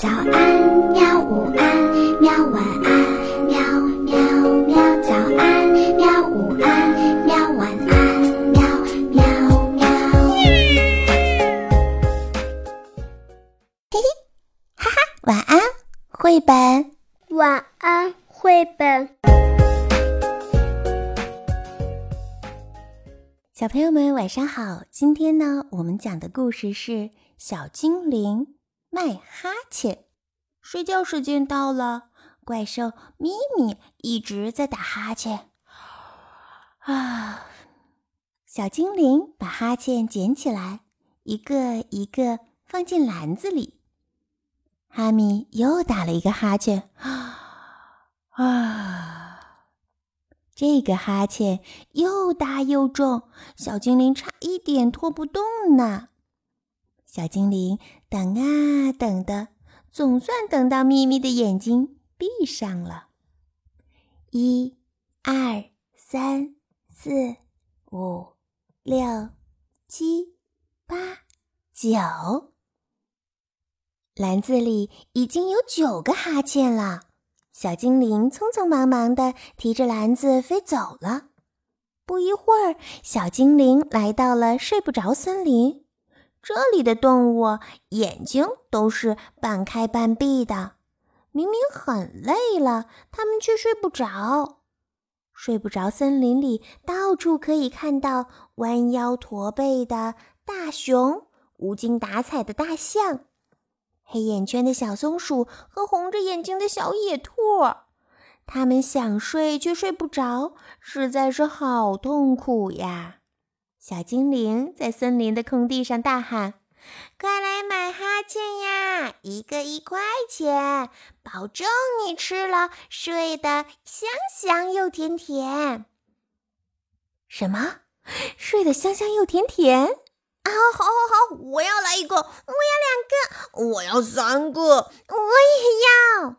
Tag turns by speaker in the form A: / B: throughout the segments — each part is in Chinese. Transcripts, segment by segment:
A: 早安，喵！午安，喵！晚安，喵喵喵！早安，喵！午安，喵！晚安，喵喵喵！
B: 嘿嘿，哈哈，晚安，绘本。
C: 晚安，绘本。
B: 小朋友们，晚上好！今天呢，我们讲的故事是《小精灵卖哈欠》。睡觉时间到了，怪兽咪咪一直在打哈欠。啊！小精灵把哈欠捡起来，一个一个放进篮子里。哈米又打了一个哈欠。啊！这个哈欠又大又重，小精灵差一点拖不动呢。小精灵等啊等的，总算等到咪咪的眼睛闭上了。一、二、三、四、五、六、七、八、九，篮子里已经有九个哈欠了。小精灵匆匆忙忙地提着篮子飞走了。不一会儿，小精灵来到了睡不着森林。这里的动物眼睛都是半开半闭的，明明很累了，它们却睡不着。睡不着森林里到处可以看到弯腰驼背的大熊、无精打采的大象。黑眼圈的小松鼠和红着眼睛的小野兔，它们想睡却睡不着，实在是好痛苦呀！小精灵在森林的空地上大喊：“快来买哈欠呀！一个一块钱，保证你吃了睡得香香又甜甜。”什么？睡得香香又甜甜？
C: 啊，好，好，好！我要来一个，我要两个，我要三个，我也要。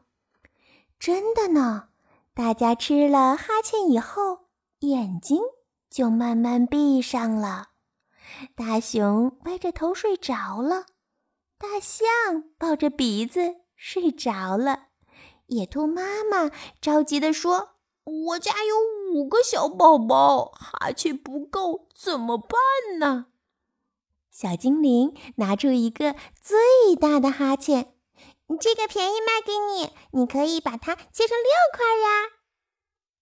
B: 真的呢！大家吃了哈欠以后，眼睛就慢慢闭上了。大熊歪着头睡着了，大象抱着鼻子睡着了。野兔妈妈着急地说：“
C: 我家有五个小宝宝，哈欠不够，怎么办呢？”
B: 小精灵拿出一个最大的哈欠，
C: 这个便宜卖给你，你可以把它切成六块呀。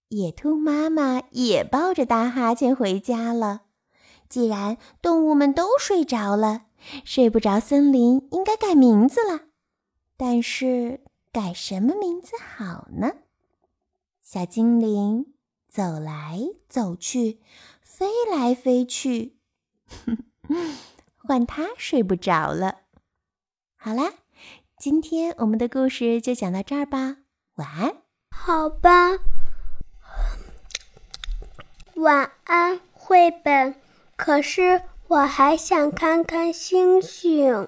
B: 野兔妈妈也抱着大哈欠回家了。既然动物们都睡着了，睡不着森林应该改名字了。但是改什么名字好呢？小精灵走来走去，飞来飞去。换他睡不着了。好啦，今天我们的故事就讲到这儿吧。晚安。
C: 好吧。晚安，绘本。可是我还想看看星星。